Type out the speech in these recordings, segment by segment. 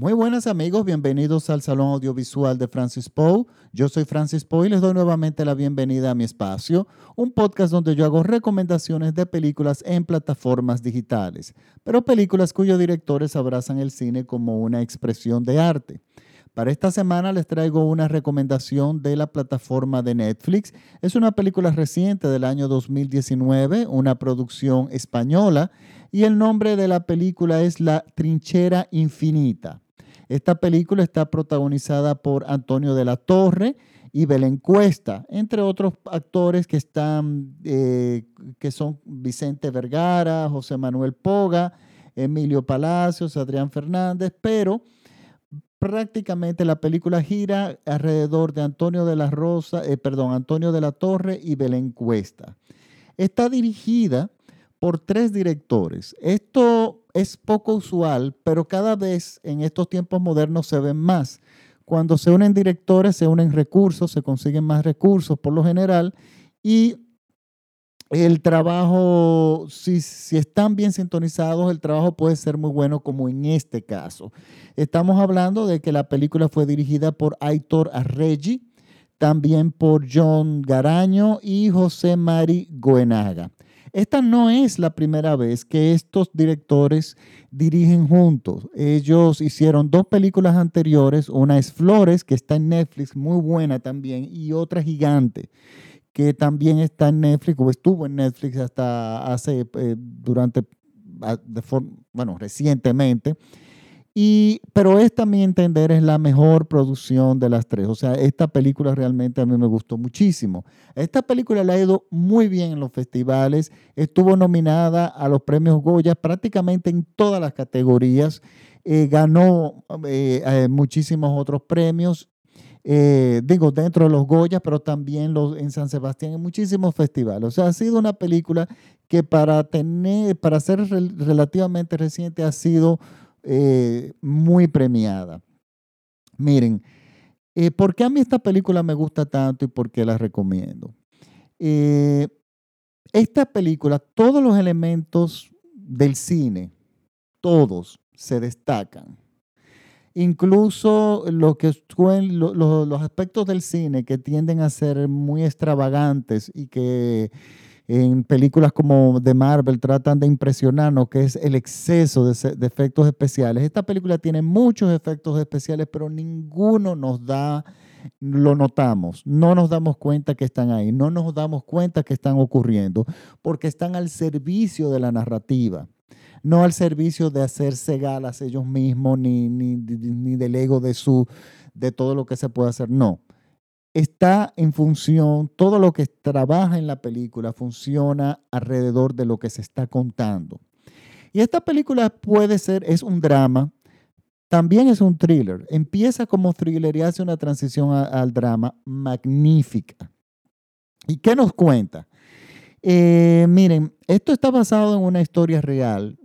Muy buenas amigos, bienvenidos al Salón Audiovisual de Francis Poe. Yo soy Francis Poe y les doy nuevamente la bienvenida a mi espacio, un podcast donde yo hago recomendaciones de películas en plataformas digitales, pero películas cuyos directores abrazan el cine como una expresión de arte. Para esta semana les traigo una recomendación de la plataforma de Netflix. Es una película reciente del año 2019, una producción española, y el nombre de la película es La Trinchera Infinita. Esta película está protagonizada por Antonio de la Torre y Belén Cuesta, entre otros actores que están, eh, que son Vicente Vergara, José Manuel Poga, Emilio Palacios, Adrián Fernández, pero prácticamente la película gira alrededor de Antonio de la Rosa, eh, perdón, Antonio de la Torre y Belén Cuesta. Está dirigida por tres directores. Esto es poco usual, pero cada vez en estos tiempos modernos se ven más. Cuando se unen directores, se unen recursos, se consiguen más recursos por lo general y el trabajo, si, si, están bien sintonizados, el trabajo puede ser muy bueno como en este caso. Estamos hablando de que la película fue dirigida por Aitor Arregui, también por John Garaño y José Mari Goenaga. Esta no es la primera vez que estos directores dirigen juntos. Ellos hicieron dos películas anteriores, una es Flores, que está en Netflix, muy buena también, y otra Gigante, que también está en Netflix, o estuvo en Netflix hasta hace, eh, durante, bueno, recientemente pero esta, a mi entender, es la mejor producción de las tres. O sea, esta película realmente a mí me gustó muchísimo. Esta película le ha ido muy bien en los festivales. Estuvo nominada a los premios Goya prácticamente en todas las categorías. Eh, ganó eh, eh, muchísimos otros premios. digo, dentro de los Goya, pero también los, en San Sebastián, en muchísimos festivales. O sea, ha sido una película que para, tener, para ser relativamente reciente ha sido eh, muy premiada. Miren, eh, ¿por qué a mí esta película me gusta tanto y por qué la recomiendo? Eh, esta película, todos los elementos del cine, todos se destacan. Incluso lo que, los aspectos del cine que tienden a ser muy extravagantes y que en películas como de Marvel tratan de impresionarnos, que es el exceso de, efectos especiales. Esta película tiene muchos efectos especiales, pero ninguno nos da, lo notamos, no nos damos cuenta que están ahí, no nos damos cuenta que están ocurriendo, porque están al servicio de la narrativa no al servicio de hacerse galas ellos mismos, ni, ni, ni, del ego de, su, de todo lo que se puede hacer. No, está en función, todo lo que trabaja en la película funciona alrededor de lo que se está contando. Y esta película puede ser, es un drama, también es un thriller. Empieza como thriller y hace una transición al drama magnífica. ¿Y qué nos cuenta? Eh, miren, esto está basado en una historia real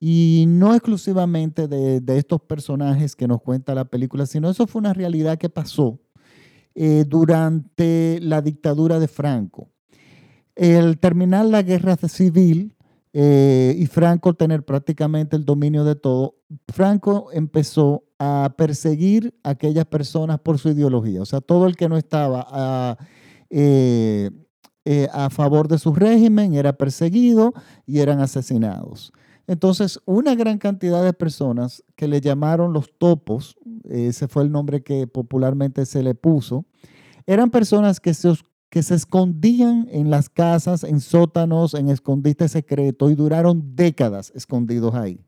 y no exclusivamente de, de estos personajes que nos cuenta la película, sino eso fue una realidad que pasó eh, durante la dictadura de Franco. El terminar la guerra civil eh, y Franco tener prácticamente el dominio de todo, Franco empezó a perseguir a aquellas personas por su ideología. O sea, todo el que no estaba a, eh, a favor de su régimen era perseguido y eran asesinados. Entonces, una gran cantidad de personas que le llamaron los topos, ese fue el nombre que popularmente se le puso, eran personas que se, que se escondían en las casas, en sótanos, en escondite secreto y duraron décadas escondidos ahí.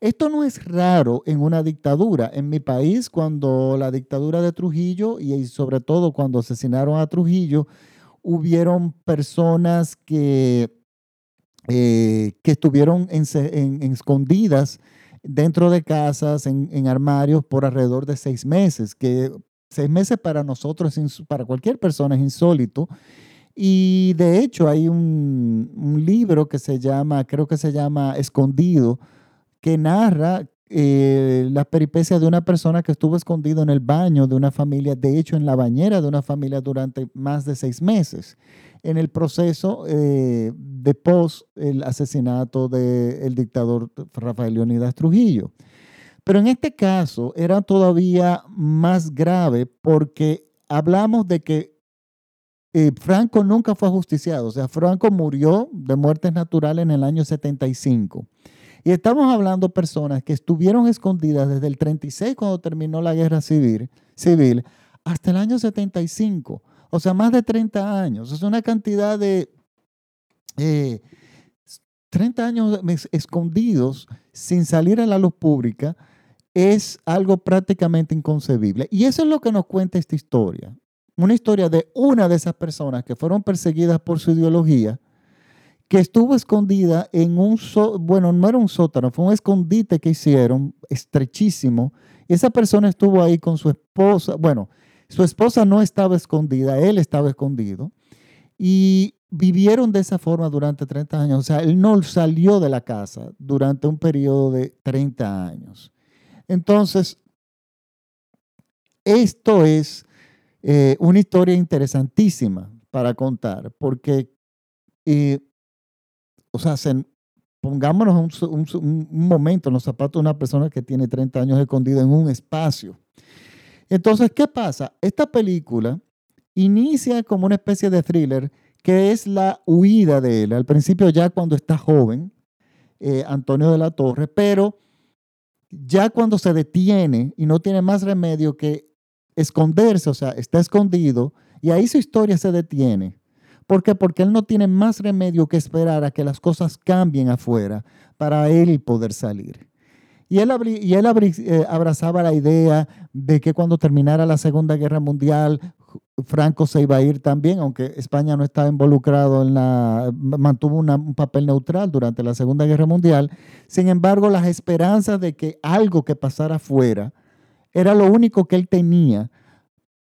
Esto no es raro en una dictadura. En mi país, cuando la dictadura de Trujillo y sobre todo cuando asesinaron a Trujillo, hubieron personas que eh, que estuvieron escondidas dentro de casas, en, armarios, por alrededor de seis meses, que seis meses para nosotros, para cualquier persona es insólito. Y de hecho hay un, libro que se llama, creo que se llama Escondido, que narra eh, las peripecias de una persona que estuvo escondido en el baño de una familia, de hecho en la bañera de una familia durante más de seis meses en el proceso eh, de pos el asesinato del dictador Rafael Leonidas Trujillo. Pero en este caso era todavía más grave porque hablamos de que eh, Franco nunca fue ajusticiado, o sea, Franco murió de muerte natural en el año 75. Y estamos hablando de personas que estuvieron escondidas desde el 36 cuando terminó la guerra civil, civil hasta el año 75. O sea, más de 30 años. Es una cantidad de 30 eh, años escondidos sin salir a la luz pública. Es algo prácticamente inconcebible. Y eso es lo que nos cuenta esta historia. Una historia de una de esas personas que fueron perseguidas por su ideología, que estuvo escondida en un, bueno, no era un sótano, fue un escondite que hicieron, estrechísimo. Esa persona estuvo ahí con su esposa, bueno, su esposa no estaba escondida, él estaba escondido. Y vivieron de esa forma durante 30 años. O sea, él no salió de la casa durante un periodo de 30 años. Entonces, esto es eh, una historia interesantísima para contar, porque, eh, o sea, pongámonos un, momento en los zapatos de una persona que tiene 30 años escondida en un espacio. Entonces, ¿qué pasa? Esta película inicia como una especie de thriller que es la huida de él. Al principio ya cuando está joven, eh, Antonio de la Torre, pero ya cuando se detiene y no tiene más remedio que esconderse, o sea, está escondido, y ahí su historia se detiene. ¿Por qué? Porque él no tiene más remedio que esperar a que las cosas cambien afuera para él poder salir. Y él, y él eh, abrazaba la idea de que cuando terminara la Segunda Guerra Mundial, Franco se iba a ir también, aunque España no estaba involucrado en la, mantuvo un papel neutral durante la Segunda Guerra Mundial. Sin embargo, las esperanzas de que algo que pasara afuera era lo único que él tenía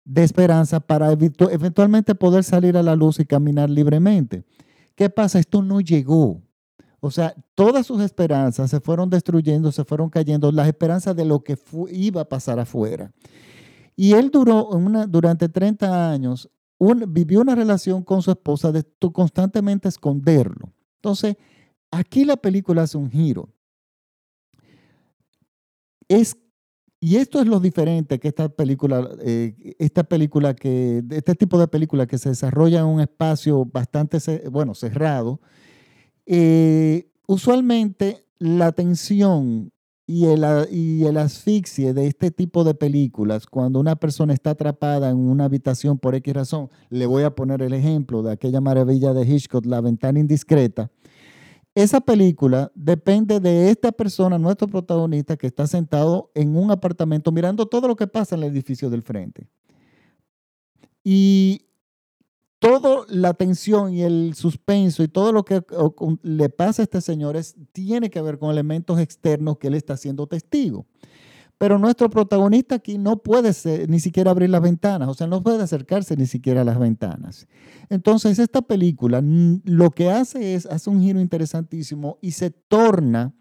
de esperanza para eventualmente poder salir a la luz y caminar libremente. ¿Qué pasa? Esto no llegó. O sea, todas sus esperanzas se fueron destruyendo, se fueron cayendo, las esperanzas de lo que iba a pasar afuera. Y él duró una, durante 30 años, vivió una relación con su esposa de constantemente esconderlo. Entonces, aquí la película hace un giro. Es, y esto es lo diferente que esta película, eh, esta película que, este tipo de película que se desarrolla en un espacio bastante, bueno, cerrado, eh, usualmente la tensión y el, y el asfixie de este tipo de películas, cuando una persona está atrapada en una habitación por X razón, le voy a poner el ejemplo de aquella maravilla de Hitchcock, La ventana indiscreta, esa película depende de esta persona, nuestro protagonista, que está sentado en un apartamento mirando todo lo que pasa en el edificio del frente. Y toda la tensión y el suspenso y todo lo que le pasa a este señor tiene que ver con elementos externos que él está siendo testigo. Pero nuestro protagonista aquí no puede ni siquiera abrir las ventanas, o sea, no puede acercarse ni siquiera a las ventanas. Entonces, esta película lo que hace es, hace un giro interesantísimo y se torna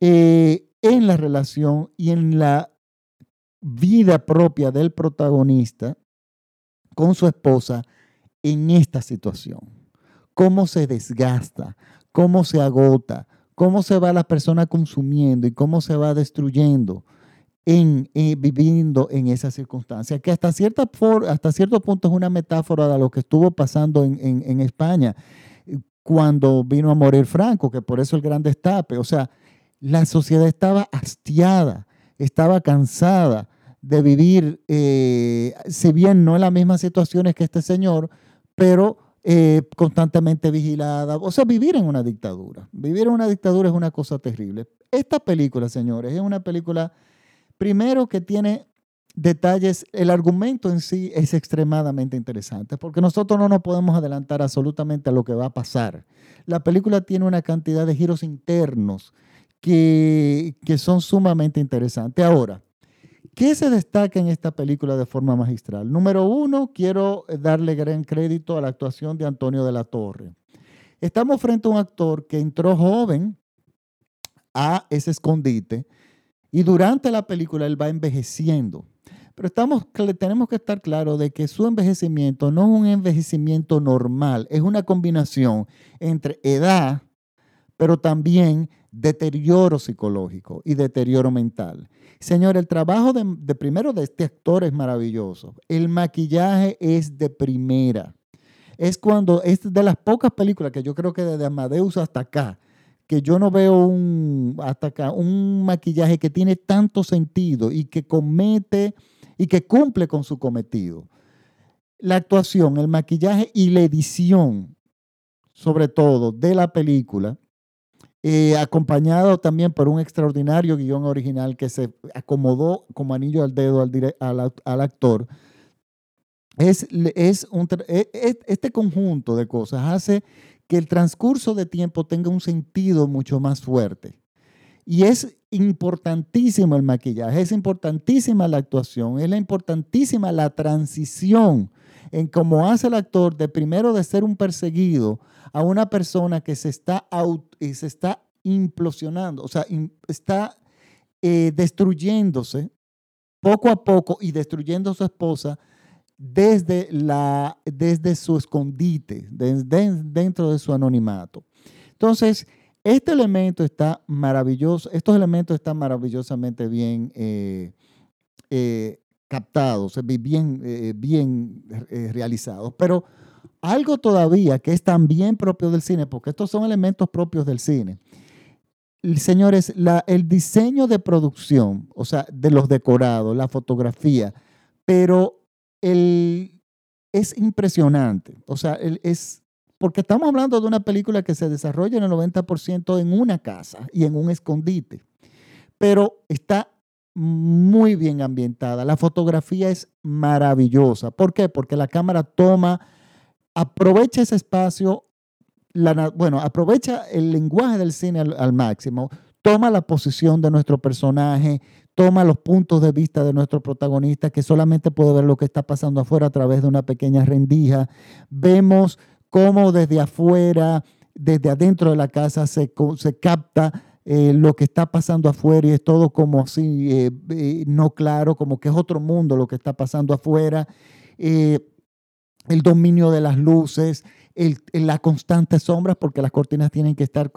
eh, en la relación y en la vida propia del protagonista con su esposa en esta situación. Cómo se desgasta, cómo se agota, cómo se va la persona consumiendo y cómo se va destruyendo en, eh, viviendo en esa circunstancia, que hasta, cierta hasta cierto punto es una metáfora de lo que estuvo pasando en, en España eh, cuando vino a morir Franco, que por eso el gran destape. O sea, la sociedad estaba hastiada, estaba cansada, de vivir, eh, si bien no en las mismas situaciones que este señor, pero eh, constantemente vigilada. O sea, vivir en una dictadura. Vivir en una dictadura es una cosa terrible. Esta película, señores, es una película, primero que tiene detalles, el argumento en sí es extremadamente interesante, porque nosotros no nos podemos adelantar absolutamente a lo que va a pasar. La película tiene una cantidad de giros internos que, que son sumamente interesantes. Ahora, ¿Qué se destaca en esta película de forma magistral? Número uno, quiero darle gran crédito a la actuación de Antonio de la Torre. Estamos frente a un actor que entró joven a ese escondite y durante la película él va envejeciendo. Pero tenemos que estar claros de que su envejecimiento no es un envejecimiento normal, es una combinación entre edad, pero también deterioro psicológico y deterioro mental. Señor, el trabajo de, primero de este actor es maravilloso. El maquillaje es de primera. Es cuando, es de las pocas películas que yo creo que desde Amadeus hasta acá, que yo no veo hasta acá, un maquillaje que tiene tanto sentido y que comete y que cumple con su cometido. La actuación, el maquillaje y la edición, sobre todo, de la película, eh, acompañado también por un extraordinario guion original que se acomodó como anillo al dedo al, actor. Es, es un, e, e, este conjunto de cosas hace que el transcurso de tiempo tenga un sentido mucho más fuerte. Y es importantísimo el maquillaje, es importantísima la actuación, es importantísima la transición en cómo hace el actor de primero de ser un perseguido a una persona que se está, y se está implosionando, o sea, está eh, destruyéndose poco a poco y destruyendo a su esposa desde, la, desde su escondite, dentro de su anonimato. Entonces, este elemento está maravilloso, estos elementos están maravillosamente bien eh, eh, captados, bien, bien realizados, pero algo todavía que es también propio del cine, porque estos son elementos propios del cine. Señores, el diseño de producción, o sea, de los decorados, la fotografía, pero el, es impresionante. O sea, es, porque estamos hablando de una película que se desarrolla en el 90% en una casa y en un escondite, pero está muy bien ambientada. La fotografía es maravillosa. ¿Por qué? Porque la cámara toma aprovecha ese espacio, bueno, aprovecha el lenguaje del cine al, máximo, toma la posición de nuestro personaje, toma los puntos de vista de nuestro protagonista, que solamente puede ver lo que está pasando afuera a través de una pequeña rendija. Vemos cómo desde afuera, desde adentro de la casa, se, se capta eh, lo que está pasando afuera y es todo como así, eh, eh, no claro, como que es otro mundo lo que está pasando afuera el dominio de las luces, el, las constantes sombras, porque las cortinas tienen que estar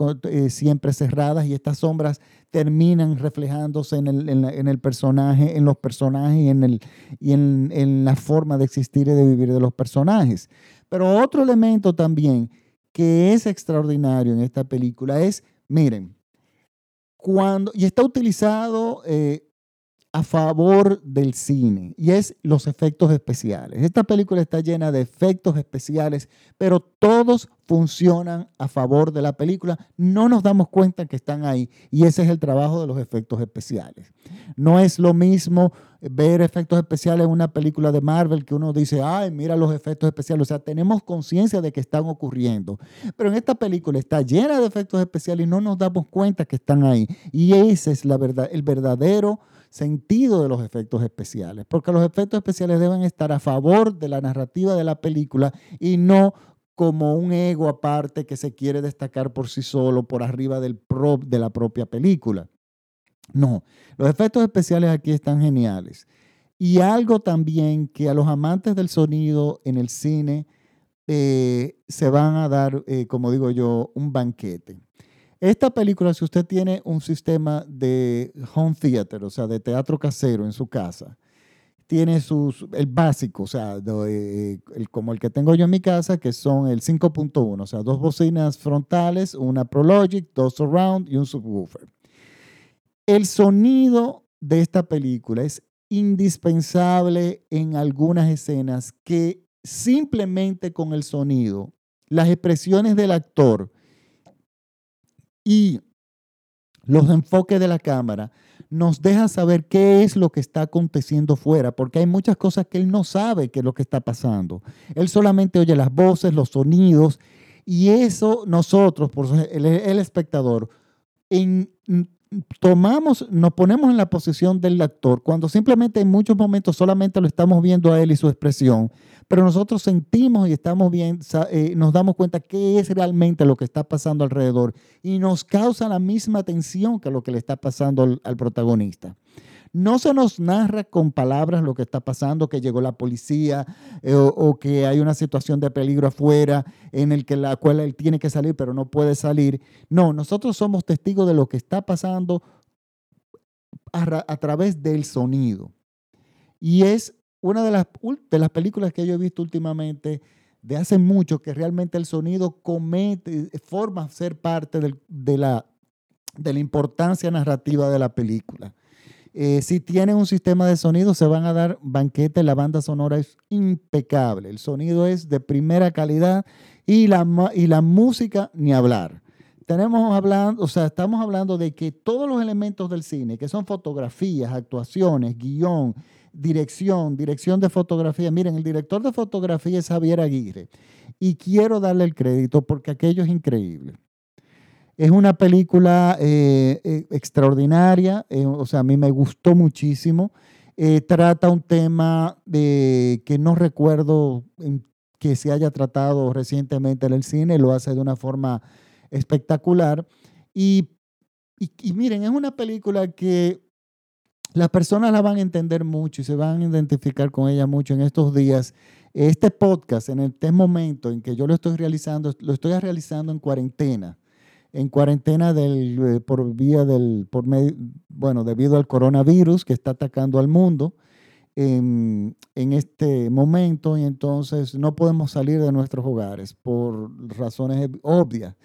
siempre cerradas y estas sombras terminan reflejándose en el, en, el personaje, en los personajes y, en, el, y en, en, la forma de existir y de vivir de los personajes. Pero otro elemento también que es extraordinario en esta película es, miren, cuando, y está utilizado eh, a favor del cine y es los efectos especiales. Esta película está llena de efectos especiales, pero todos funcionan a favor de la película. No nos damos cuenta que están ahí y ese es el trabajo de los efectos especiales. No es lo mismo ver efectos especiales en una película de Marvel que uno dice, ay, mira los efectos especiales. O sea, tenemos conciencia de que están ocurriendo. Pero en esta película está llena de efectos especiales y no nos damos cuenta que están ahí. Y ese es la verdad, el verdadero sentido de los efectos especiales, porque los efectos especiales deben estar a favor de la narrativa de la película y no como un ego aparte que se quiere destacar por sí solo, por arriba del prop de la propia película. No, los efectos especiales aquí están geniales. Y algo también que a los amantes del sonido en el cine eh, se van a dar, eh, como digo yo, un banquete. Esta película, si usted tiene un sistema de home theater, o sea, de teatro casero en su casa, tiene sus, el básico, o sea, eh, como el que tengo yo en mi casa, que son el 5.1, o sea, dos bocinas frontales, una Prologic, dos surround y un subwoofer. El sonido de esta película es indispensable en algunas escenas que simplemente con el sonido, las expresiones del actor, y los enfoques de la cámara nos dejan saber qué es lo que está aconteciendo fuera, porque hay muchas cosas que él no sabe qué es lo que está pasando. Él solamente oye las voces, los sonidos, y eso nosotros, por el, el espectador, en, tomamos, nos ponemos en la posición del actor, cuando simplemente en muchos momentos solamente lo estamos viendo a él y su expresión, pero nosotros sentimos y estamos bien, eh, nos damos cuenta qué es realmente lo que está pasando alrededor y nos causa la misma tensión que lo que le está pasando al, protagonista. No se nos narra con palabras lo que está pasando, que llegó la policía eh, o, que hay una situación de peligro afuera en el que la cual él tiene que salir pero no puede salir. No, nosotros somos testigos de lo que está pasando a, través del sonido. Y es una de las, de las películas que yo he visto últimamente de hace mucho que realmente el sonido comete, forma ser parte de, la, de la importancia narrativa de la película. Eh, si tienen un sistema de sonido, se van a dar banquete. La banda sonora es impecable. El sonido es de primera calidad y la, y la música ni hablar. Tenemos hablando, o sea, estamos hablando de que todos los elementos del cine, que son fotografías, actuaciones, guion, dirección, dirección de fotografía. Miren, el director de fotografía es Javier Aguirre y quiero darle el crédito porque aquello es increíble. Es una película eh, eh, extraordinaria, eh, o sea, a mí me gustó muchísimo. trata un tema que no recuerdo que se haya tratado recientemente en el cine, lo hace de una forma espectacular. Y, y, miren, es una película que las personas la van a entender mucho y se van a identificar con ella mucho en estos días. Este podcast, en este momento en que yo lo estoy realizando, lo estoy realizando en cuarentena en cuarentena eh, por vía del, por bueno, debido al coronavirus que está atacando al mundo en, en, este momento y entonces no podemos salir de nuestros hogares por razones obvias.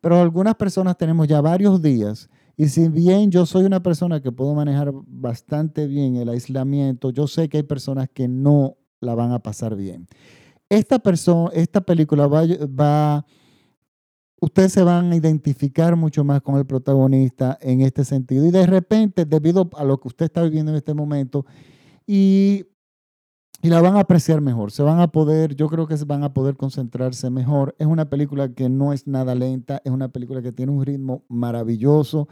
Pero algunas personas tenemos ya varios días y si bien yo soy una persona que puedo manejar bastante bien el aislamiento, yo sé que hay personas que no la van a pasar bien. Esta, persona, esta película va, va ustedes se van a identificar mucho más con el protagonista en este sentido. Y de repente, debido a lo que usted está viviendo en este momento, y, y, la van a apreciar mejor, se van a poder, yo creo que se van a poder concentrarse mejor. Es una película que no es nada lenta, es una película que tiene un ritmo maravilloso.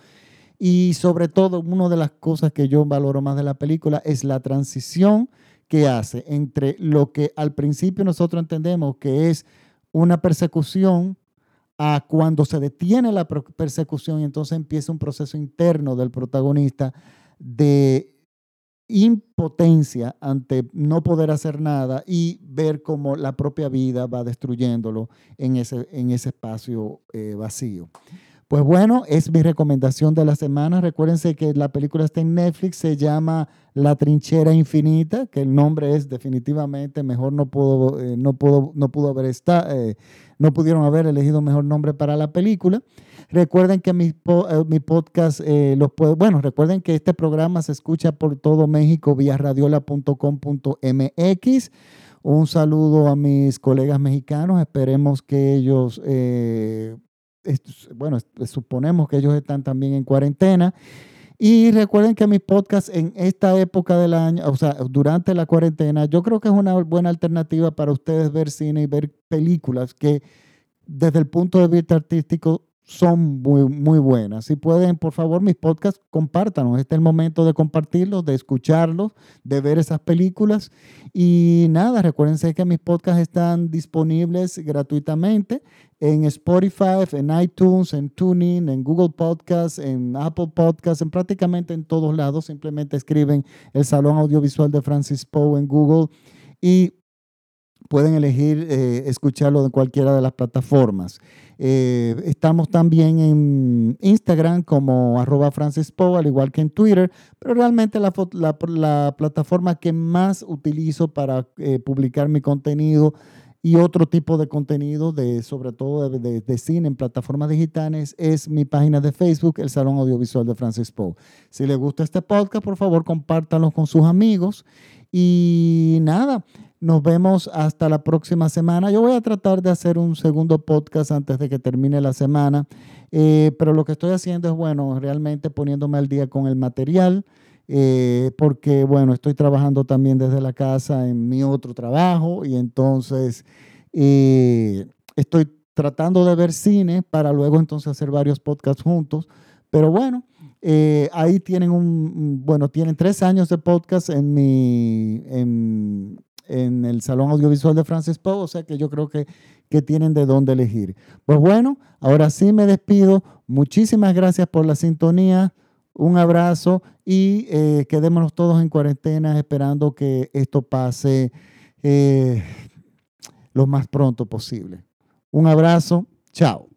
Y sobre todo, una de las cosas que yo valoro más de la película es la transición que hace entre lo que al principio nosotros entendemos que es una persecución a cuando se detiene la persecución y entonces empieza un proceso interno del protagonista de impotencia ante no poder hacer nada y ver cómo la propia vida va destruyéndolo en ese, en ese espacio eh, vacío. Pues bueno, es mi recomendación de la semana. Recuérdense que la película está en Netflix, se llama La Trinchera Infinita, que el nombre es definitivamente mejor no pudo, eh, no pudo, no pudo haber estado, eh, no pudieron haber elegido mejor nombre para la película. Recuerden que mi, eh, mi podcast los puede, bueno, recuerden que este programa se escucha por todo México vía radiola.com.mx. Un saludo a mis colegas mexicanos. Esperemos que ellos bueno, suponemos que ellos están también en cuarentena. Y recuerden que mis podcasts en esta época del año, o sea, durante la cuarentena, yo creo que es una buena alternativa para ustedes ver cine y ver películas que desde el punto de vista artístico son muy, muy buenas. Si pueden, por favor, mis podcasts, compártanos. Este es el momento de compartirlos, de escucharlos, de ver esas películas. Y nada, recuérdense que mis podcasts están disponibles gratuitamente en Spotify, en iTunes, en TuneIn, en Google Podcasts, en Apple Podcasts, en prácticamente en todos lados. Simplemente escriben el Salón Audiovisual de Francis Poe en Google y pueden elegir eh, escucharlo en cualquiera de las plataformas. Eh, estamos también en Instagram como arroba Francis al igual que en Twitter, pero realmente la, la, plataforma que más utilizo para eh, publicar mi contenido y otro tipo de contenido, sobre todo de, cine en plataformas digitales, es mi página de Facebook, el Salón Audiovisual de Francis Poe. Si les gusta este podcast, por favor, compártanlo con sus amigos. Y nada, nos vemos hasta la próxima semana. Yo voy a tratar de hacer un segundo podcast antes de que termine la semana, eh, pero lo que estoy haciendo es, bueno, realmente poniéndome al día con el material, eh, porque, bueno, estoy trabajando también desde la casa en mi otro trabajo y entonces eh, estoy tratando de ver cine para luego entonces hacer varios podcasts juntos. Pero bueno, ahí tienen un, bueno, tienen tres años de podcast en mi, en el Salón Audiovisual de Francis Poe, o sea que yo creo que, que tienen de dónde elegir. Pues bueno, ahora sí me despido. Muchísimas gracias por la sintonía. Un abrazo y eh, quedémonos todos en cuarentena esperando que esto pase eh, lo más pronto posible. Un abrazo, chao.